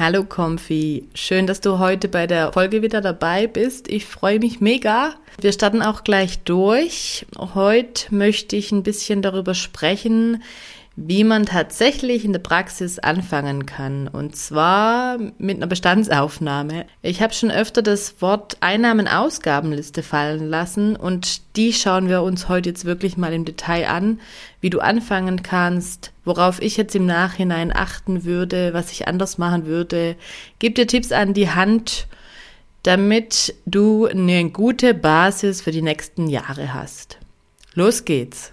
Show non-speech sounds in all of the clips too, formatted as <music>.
Hallo Comfy, schön, dass du heute bei der Folge wieder dabei bist. Ich freue mich mega. Wir starten auch gleich durch. Heute möchte ich ein bisschen darüber sprechen, wie man tatsächlich in der Praxis anfangen kann. Und zwar mit einer Bestandsaufnahme. Ich habe schon öfter das Wort Einnahmen-Ausgabenliste fallen lassen und die schauen wir uns heute jetzt wirklich mal im Detail an, wie du anfangen kannst, worauf ich jetzt im Nachhinein achten würde, was ich anders machen würde. Gib dir Tipps an die Hand, damit du eine gute Basis für die nächsten Jahre hast. Los geht's!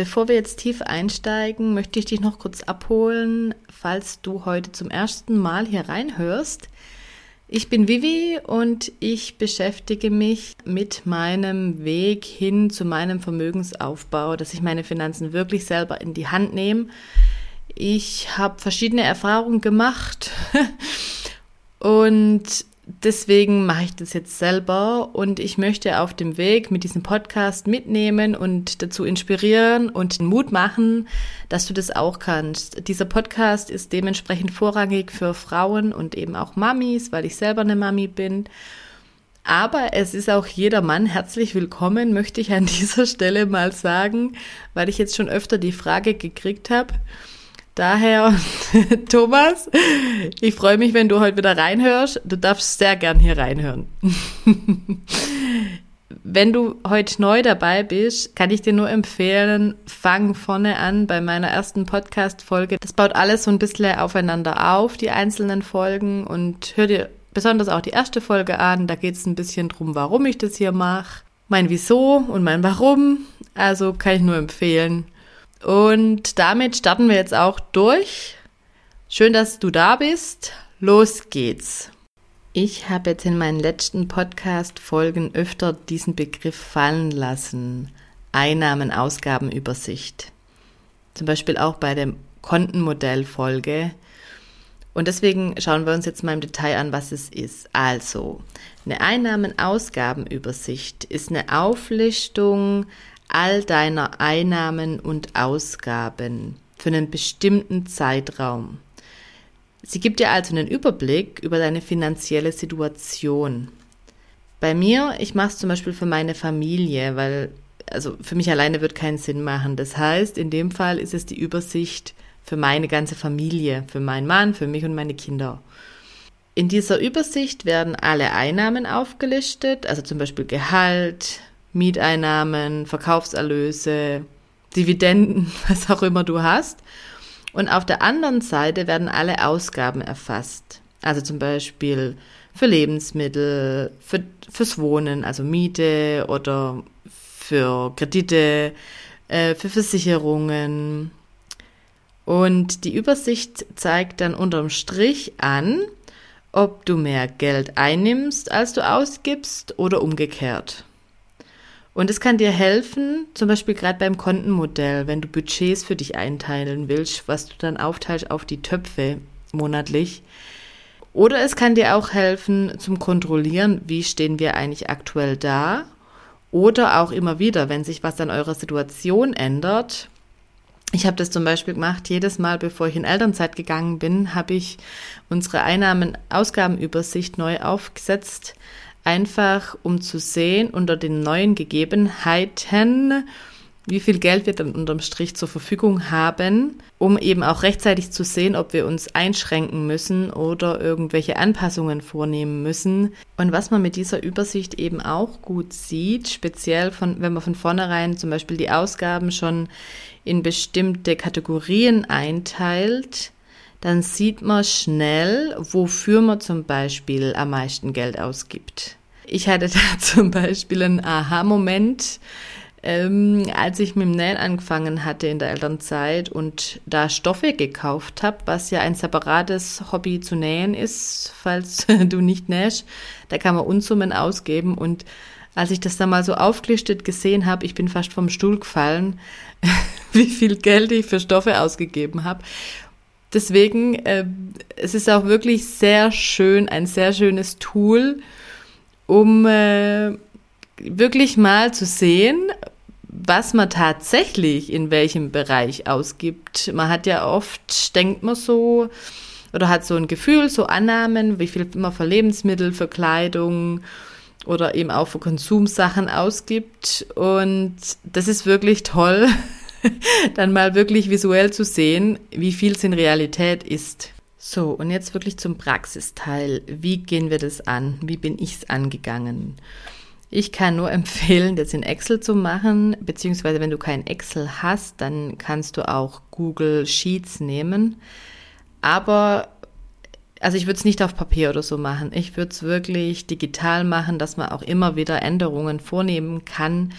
Bevor wir jetzt tief einsteigen, möchte ich dich noch kurz abholen, falls du heute zum ersten Mal hier reinhörst. Ich bin Vivi und ich beschäftige mich mit meinem Weg hin zu meinem Vermögensaufbau, dass ich meine Finanzen wirklich selber in die Hand nehme. Ich habe verschiedene Erfahrungen gemacht <laughs> und deswegen mache ich das jetzt selber und ich möchte auf dem Weg mit diesem Podcast mitnehmen und dazu inspirieren und Mut machen, dass du das auch kannst. Dieser Podcast ist dementsprechend vorrangig für Frauen und eben auch Mamis, weil ich selber eine Mami bin. Aber es ist auch jeder Mann herzlich willkommen, möchte ich an <laughs> dieser Stelle mal sagen, weil ich jetzt schon öfter die Frage gekriegt habe Daher, <laughs> Thomas, ich freue mich, wenn du heute wieder reinhörst. Du darfst sehr gern hier reinhören. <laughs> wenn du heute neu dabei bist, kann ich dir nur empfehlen, fang vorne an bei meiner ersten Podcast-Folge. Das baut alles so ein bisschen aufeinander auf, die einzelnen Folgen und hör dir besonders auch die erste Folge an. Da geht es ein bisschen drum, warum ich das hier mache, mein Wieso und mein Warum. Also kann ich nur empfehlen. Und damit starten wir jetzt auch durch. Schön, dass du da bist. Los geht's. Ich habe jetzt in meinen letzten Podcast-Folgen öfter diesen Begriff fallen lassen. Einnahmen-Ausgaben-Übersicht. Zum Beispiel auch bei der Kontenmodell-Folge. Und deswegen schauen wir uns jetzt mal im Detail an, was es ist. Also, eine Einnahmen-Ausgaben-Übersicht ist eine Auflistung all deiner Einnahmen und Ausgaben für einen bestimmten Zeitraum. Sie gibt dir also einen Überblick über deine finanzielle Situation. Bei mir, ich mache es zum Beispiel für meine Familie, weil also für mich alleine wird keinen Sinn machen. Das heißt, in dem Fall ist es die Übersicht für meine ganze Familie, für meinen Mann, für mich und meine Kinder. In dieser Übersicht werden alle Einnahmen aufgelistet, also zum Beispiel Gehalt, Mieteinnahmen, Verkaufserlöse, Dividenden, <laughs> was auch immer du hast. Und auf der anderen Seite werden alle Ausgaben erfasst. Also zum Beispiel für Lebensmittel, für, fürs Wohnen, also Miete oder für Kredite, äh, für Versicherungen. Und die Übersicht zeigt dann unterm Strich an, ob du mehr Geld einnimmst, als du ausgibst oder umgekehrt. Und es kann dir helfen, zum Beispiel gerade beim Kontenmodell, wenn du Budgets für dich einteilen willst, was du dann aufteilst auf die Töpfe monatlich. Oder es kann dir auch helfen zum Kontrollieren, wie stehen wir eigentlich aktuell da. Oder auch immer wieder, wenn sich was an eurer Situation ändert. Ich habe das zum Beispiel gemacht, jedes Mal, bevor ich in Elternzeit gegangen bin, habe ich unsere Einnahmen-Ausgabenübersicht neu aufgesetzt einfach um zu sehen unter den neuen Gegebenheiten, wie viel Geld wir dann unterm Strich zur Verfügung haben, um eben auch rechtzeitig zu sehen, ob wir uns einschränken müssen oder irgendwelche Anpassungen vornehmen müssen. Und was man mit dieser Übersicht eben auch gut sieht, speziell von, wenn man von vornherein zum Beispiel die Ausgaben schon in bestimmte Kategorien einteilt, dann sieht man schnell, wofür man zum Beispiel am meisten Geld ausgibt. Ich hatte <laughs> da zum Beispiel einen Aha-Moment ähm, als ich mit dem Nähen angefangen hatte in der Elternzeit und da Stoffe gekauft habe, was ja ein separates Hobby zu nähen ist, falls <laughs> du nicht nähst, da kann man Unsummen ausgeben und als ich das dann mal so aufgelistet gesehen habe, ich bin fast vom Stuhl gefallen, <laughs> wie viel Geld ich für Stoffe ausgegeben habe. Deswegen, äh, es ist auch wirklich sehr schön, ein sehr schönes Tool, um äh, wirklich mal zu sehen, was man tatsächlich in welchem Bereich ausgibt. Man hat ja oft, denkt man so, oder hat so ein Gefühl, so Annahmen, wie viel man für Lebensmittel, für Kleidung oder eben auch für Konsumsachen ausgibt. Und das ist wirklich toll, <laughs> dann mal wirklich visuell zu sehen, wie viel es in Realität ist. So, und jetzt wirklich zum Praxisteil. Wie gehen wir das an? Wie bin ich es angegangen? Ich kann nur <laughs> empfehlen, das in Excel zu machen, beziehungsweise wenn du kein Excel hast, dann kannst du auch Google Sheets nehmen. Aber also ich würde es nicht auf Papier oder so machen. Ich würde es wirklich digital machen, dass man auch immer wieder Änderungen vornehmen kann,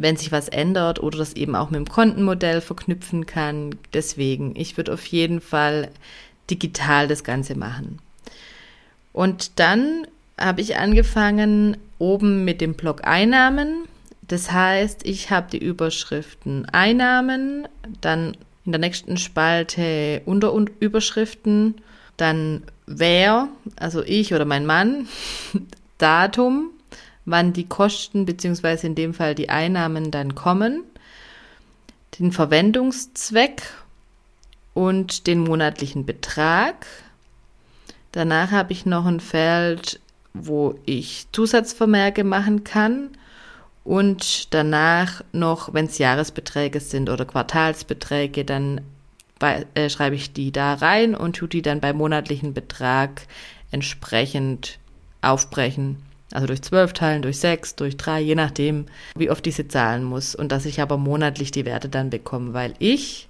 wenn sich was ändert oder das eben auch mit dem Kontenmodell verknüpfen kann. Deswegen, ich würde auf jeden Fall digital das Ganze machen. Und dann habe ich angefangen oben mit dem Block Einnahmen. Das heißt, ich habe die Überschriften Einnahmen, dann in der nächsten Spalte Unterüberschriften, dann wer, also ich oder mein Mann, <laughs> Datum, wann die Kosten beziehungsweise in dem Fall die Einnahmen dann kommen, den Verwendungszweck und den monatlichen Betrag. Danach habe ich noch ein Feld, wo ich Zusatzvermerke machen kann und danach noch, wenn es Jahresbeträge sind oder Quartalsbeträge, dann bei, äh, schreibe ich die da rein und tue die dann beim monatlichen Betrag entsprechend aufbrechen. Also durch zwölf teilen, durch sechs, durch drei, je nachdem, wie oft ich sie zahlen muss. Und dass ich aber monatlich die Werte dann bekomme, weil ich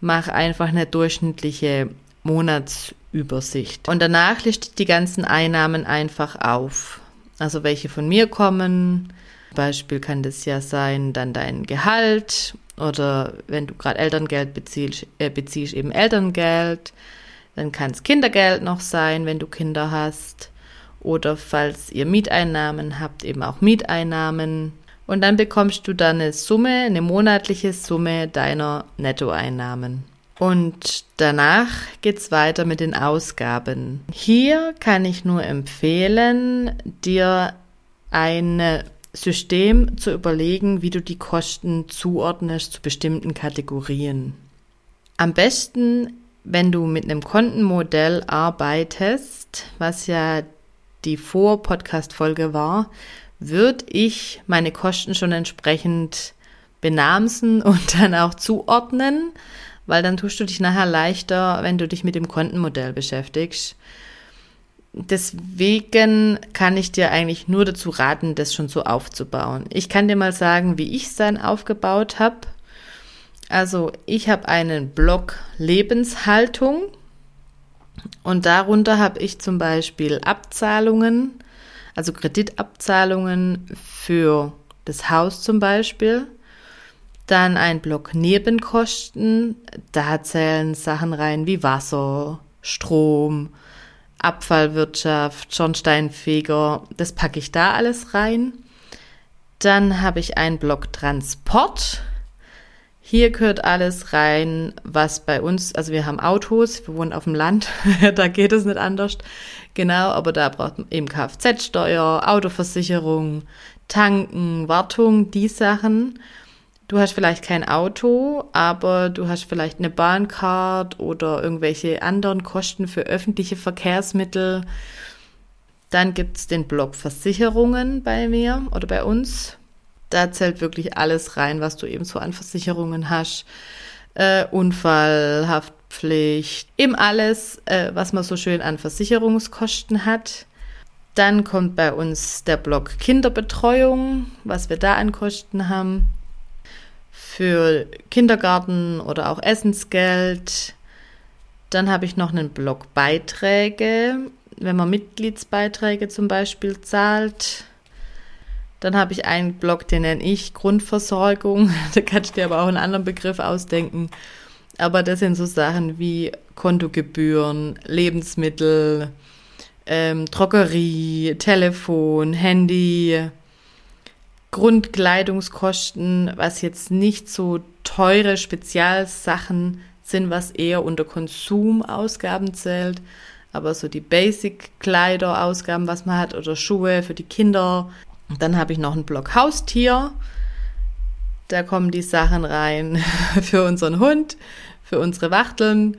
mache einfach eine durchschnittliche Monatsübersicht. Und danach liste ich die ganzen Einnahmen einfach auf. Also welche von mir kommen. Beispiel kann das ja sein, dann dein Gehalt oder wenn du gerade Elterngeld beziehst, äh, beziehst eben Elterngeld. Dann kann es Kindergeld noch sein, wenn du Kinder hast oder falls ihr Mieteinnahmen habt, eben auch Mieteinnahmen. Und dann bekommst du dann eine Summe, eine monatliche Summe deiner Nettoeinnahmen. Und danach geht's weiter mit den Ausgaben. Hier kann ich nur empfehlen, dir ein System zu überlegen, wie du die Kosten zuordnest zu bestimmten Kategorien. Am besten, wenn du mit einem Kontenmodell arbeitest, was ja die Vor-Podcast-Folge war, würde ich meine Kosten schon entsprechend benamsen <laughs> und dann auch zuordnen, weil dann tust du dich nachher leichter, wenn du dich mit dem Kontenmodell beschäftigst. Deswegen kann ich dir eigentlich nur dazu raten, das schon so aufzubauen. Ich kann dir mal sagen, wie ich es dann aufgebaut habe. Also ich habe einen Block Lebenshaltung und darunter habe ich zum Beispiel Abzahlungen, also Kreditabzahlungen für das Haus zum Beispiel. Dann ein Block Nebenkosten, da zählen Sachen rein wie Wasser, Strom, Abfallwirtschaft, Schornsteinfeger, das packe ich da alles rein. Dann habe ich einen Block Transport, hier gehört alles rein, was bei uns, also wir haben Autos, wir wohnen auf dem Land, <laughs> da geht es nicht anders. Genau, aber da braucht man eben Kfz-Steuer, Autoversicherung, Tanken, Wartung, die Sachen. Du hast vielleicht kein Auto, aber du hast vielleicht eine Bahncard oder irgendwelche anderen Kosten für öffentliche Verkehrsmittel. Dann gibt's den Block Versicherungen bei mir oder bei uns da zählt wirklich alles rein, was du eben so an Versicherungen hast. Äh, Unfall, Haftpflicht, eben alles, äh, was man so schön an Versicherungskosten hat. Dann kommt bei uns der Block Kinderbetreuung, was wir da an Kosten haben. Für Kindergarten oder auch Essensgeld. Dann habe ich noch einen Block Beiträge, wenn man Mitgliedsbeiträge zum Beispiel zahlt. Dann habe ich einen Block, den nenne ich Grundversorgung. <laughs> Da kannst du dir aber auch einen anderen Begriff ausdenken. Aber das sind so Sachen wie Kontogebühren, Lebensmittel, ähm, Drogerie, Telefon, Handy, Grundkleidungskosten, was jetzt nicht so teure Spezialsachen sind, was eher unter Konsumausgaben zählt, aber so die Basic-Kleiderausgaben, was man hat, oder Schuhe für die Kinder. Dann habe ich noch einen Block Haustier. Da kommen die Sachen rein <laughs> für unseren Hund, für unsere Wachteln,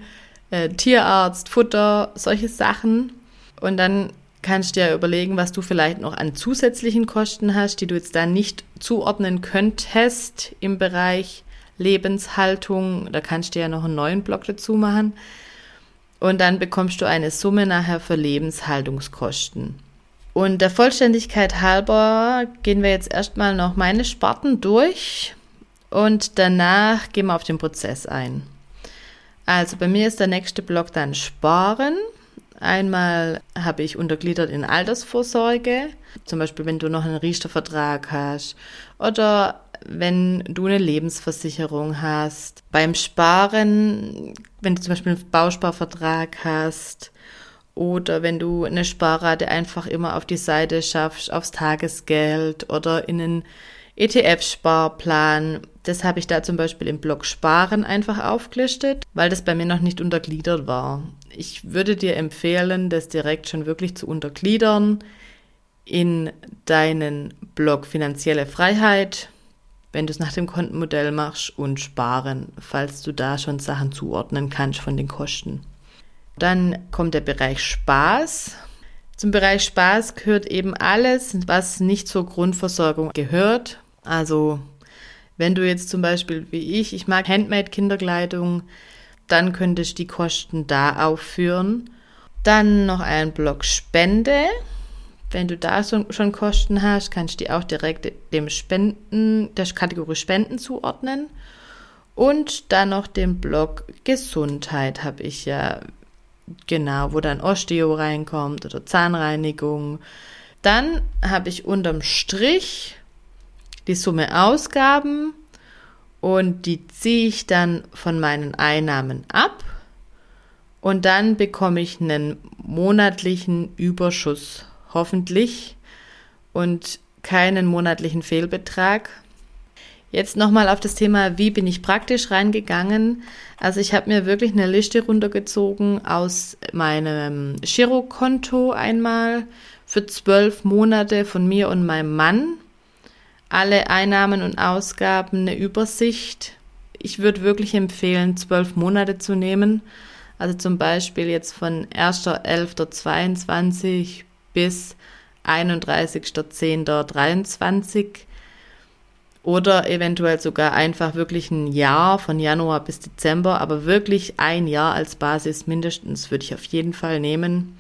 äh, Tierarzt, Futter, solche Sachen. Und dann kannst du dir überlegen, was du vielleicht noch an zusätzlichen Kosten hast, die du jetzt da nicht zuordnen könntest im Bereich Lebenshaltung. Da kannst du ja noch einen neuen Block dazu machen. Und dann bekommst du eine Summe nachher für Lebenshaltungskosten. Und der Vollständigkeit halber gehen wir jetzt erstmal noch meine Sparten durch und danach gehen wir auf den Prozess ein. Also bei mir ist der nächste Block dann Sparen. Einmal habe ich untergliedert in Altersvorsorge, zum Beispiel wenn du noch einen Riester-Vertrag hast oder wenn du eine Lebensversicherung hast. Beim Sparen, wenn du zum Beispiel einen Bausparvertrag hast oder wenn du eine Sparrate einfach immer auf die Seite schaffst, aufs Tagesgeld oder in einen ETF-Sparplan. Das habe ich da zum Beispiel im Blog Sparen einfach aufgelistet, weil das bei mir noch nicht untergliedert war. Ich würde dir empfehlen, das direkt schon wirklich zu untergliedern in deinen Blog Finanzielle Freiheit, wenn du es nach dem Kontenmodell machst und Sparen, falls du da schon Sachen zuordnen kannst von den Kosten. Dann kommt der Bereich Spaß. Zum Bereich Spaß gehört eben alles, was nicht zur Grundversorgung gehört. Also wenn du jetzt zum Beispiel wie ich, ich mag Handmade-Kinderkleidung, dann könntest du die Kosten da aufführen. Dann noch ein Block Spende. Wenn du da schon Kosten hast, kannst du die auch direkt dem Spenden, der Kategorie Spenden zuordnen. Und dann noch den Block Gesundheit habe ich ja genau, wo dann Osteo reinkommt oder Zahnreinigung. Dann habe ich unterm Strich die Summe Ausgaben und die ziehe ich dann von meinen Einnahmen ab und dann bekomme ich einen monatlichen Überschuss, hoffentlich, und keinen monatlichen Fehlbetrag. Jetzt nochmal auf das Thema, wie bin ich praktisch reingegangen. Also ich habe mir wirklich eine Liste runtergezogen aus meinem Girokonto einmal für zwölf Monate von mir und meinem Mann alle Einnahmen und Ausgaben, eine Übersicht. Ich würde wirklich empfehlen, zwölf Monate zu nehmen. Also zum Beispiel jetzt von 1.11.22 bis 31.10.23 oder eventuell sogar einfach wirklich ein Jahr von Januar bis Dezember, aber wirklich ein Jahr als Basis mindestens würde ich auf jeden Fall nehmen.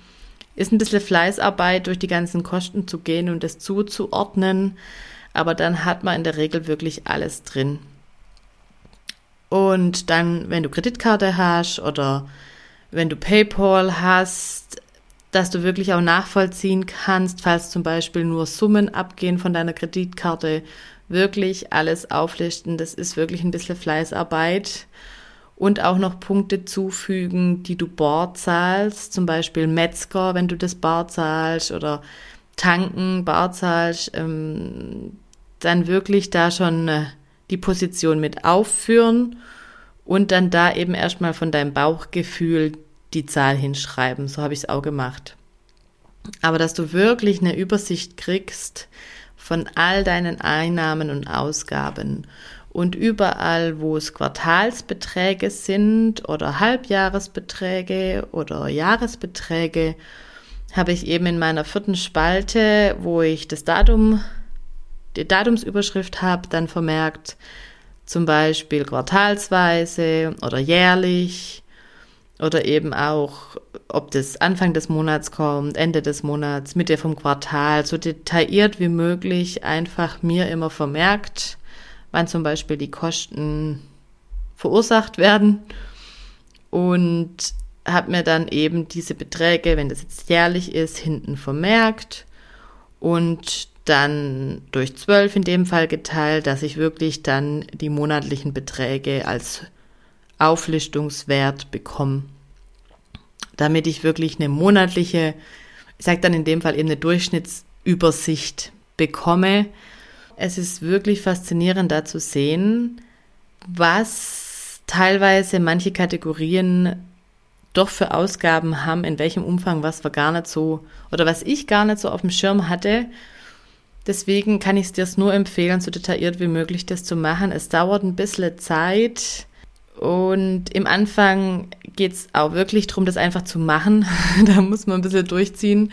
Ist ein bisschen Fleißarbeit, durch die ganzen Kosten zu gehen und das zuzuordnen aber dann hat man in der Regel wirklich alles drin. Und dann, wenn du Kreditkarte hast oder wenn du PayPal hast, dass du wirklich auch nachvollziehen kannst, falls zum Beispiel nur Summen abgehen von deiner Kreditkarte, wirklich alles auflisten. Das ist wirklich ein bisschen Fleißarbeit. Und auch noch Punkte zufügen, die du bar zahlst, zum Beispiel Metzger, wenn du das bar zahlst oder Tanken bar zahlst. Ähm, dann wirklich da schon äh, die Position mit aufführen und dann da eben erstmal von deinem Bauchgefühl die Zahl hinschreiben. So habe ich es auch gemacht. Aber dass du wirklich eine Übersicht kriegst von all deinen Einnahmen und Ausgaben. Und überall, wo es Quartalsbeträge sind oder Halbjahresbeträge oder Jahresbeträge, habe ich eben in meiner vierten Spalte, wo ich das Datum die Datumsüberschrift habe, dann vermerkt zum Beispiel quartalsweise oder jährlich oder eben auch, ob das Anfang des Monats kommt, Ende des Monats, Mitte vom Quartal, so detailliert wie möglich einfach mir immer vermerkt, wann zum Beispiel die Kosten verursacht werden und habe mir dann eben diese Beträge, wenn das jetzt jährlich ist, hinten vermerkt und dann durch zwölf in dem Fall geteilt, dass ich wirklich dann die monatlichen Beträge als Auflistungswert bekomme. Damit ich wirklich eine monatliche, ich sage dann in dem Fall eben eine Durchschnittsübersicht bekomme. Es ist wirklich faszinierend da zu sehen, was teilweise manche Kategorien doch für Ausgaben haben, in welchem Umfang, was wir gar nicht so oder was ich gar nicht so auf dem Schirm hatte. Deswegen kann ich es dir nur empfehlen, so detailliert wie möglich das zu machen. Es dauert ein bisschen Zeit und im Anfang geht es auch wirklich darum, das einfach zu machen. <laughs> da muss man ein bisschen durchziehen,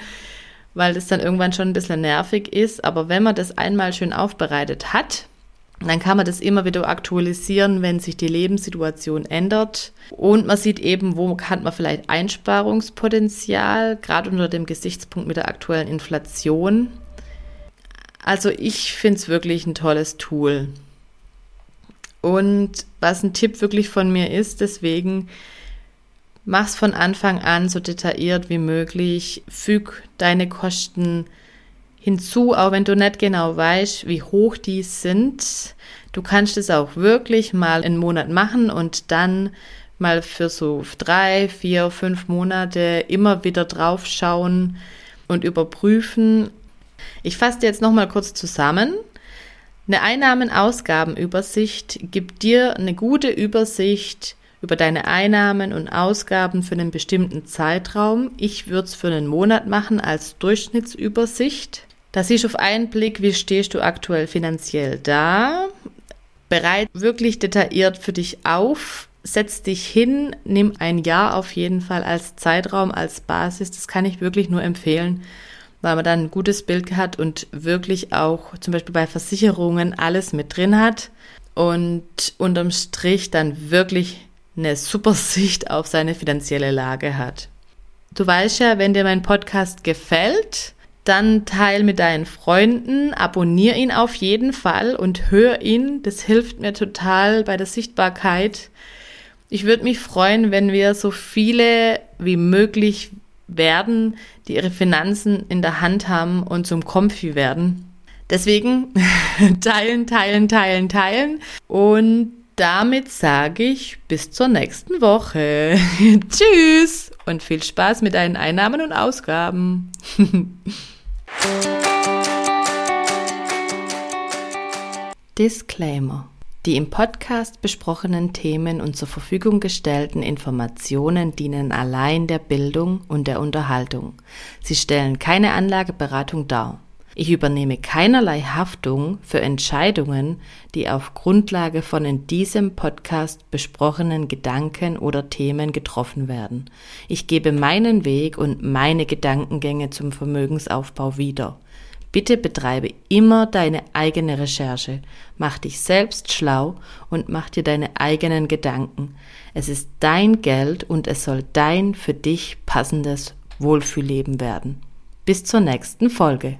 weil das dann irgendwann schon ein bisschen nervig ist. Aber wenn man das einmal schön aufbereitet hat, dann kann man das immer wieder aktualisieren, wenn sich die Lebenssituation ändert. Und man sieht eben, wo hat man vielleicht Einsparungspotenzial, gerade unter dem Gesichtspunkt mit der aktuellen Inflation. Also ich finde es wirklich ein tolles Tool. Und was ein Tipp wirklich von mir ist, deswegen mach's von Anfang an so detailliert wie möglich, füg deine Kosten hinzu, auch wenn du nicht genau weißt, wie hoch die sind. Du kannst es auch wirklich mal einen Monat machen und dann mal für so drei, vier, fünf Monate immer wieder drauf schauen und überprüfen. Ich fasse jetzt nochmal kurz zusammen. Eine Einnahmen-Ausgaben-Übersicht gibt dir eine gute Übersicht über deine Einnahmen und Ausgaben für einen bestimmten Zeitraum. Ich würde es für einen Monat machen als Durchschnittsübersicht. Da siehst du auf einen Blick, wie stehst du aktuell finanziell da. Bereit wirklich detailliert für dich auf. Setz dich hin, nimm ein Jahr auf jeden Fall als Zeitraum, als Basis. Das kann ich wirklich nur empfehlen, weil man dann ein gutes Bild hat und wirklich auch zum Beispiel bei Versicherungen alles mit drin hat und unterm Strich dann wirklich eine super Sicht auf seine finanzielle Lage hat. Du weißt ja, wenn dir mein Podcast gefällt, dann teil mit deinen Freunden, abonnier ihn auf jeden Fall und hör ihn. Das hilft mir total bei der Sichtbarkeit. Ich würde mich freuen, wenn wir so viele wie möglich werden, die ihre Finanzen in der Hand haben und zum Comfy werden. Deswegen <laughs> teilen, teilen, teilen, teilen. Und damit sage ich bis zur nächsten Woche. <laughs> Tschüss und viel Spaß mit deinen Einnahmen und Ausgaben. <laughs> Disclaimer. Die im Podcast besprochenen Themen und zur Verfügung gestellten Informationen dienen allein der Bildung und der Unterhaltung. Sie stellen keine Anlageberatung dar. Ich übernehme keinerlei Haftung für Entscheidungen, die auf Grundlage von in diesem Podcast besprochenen Gedanken oder Themen getroffen werden. Ich gebe meinen Weg und meine Gedankengänge zum Vermögensaufbau wieder. Bitte betreibe immer deine eigene Recherche, mach dich selbst schlau und mach dir deine eigenen Gedanken. Es ist dein Geld und es soll dein für dich passendes Wohlfühlleben werden. Bis zur nächsten Folge.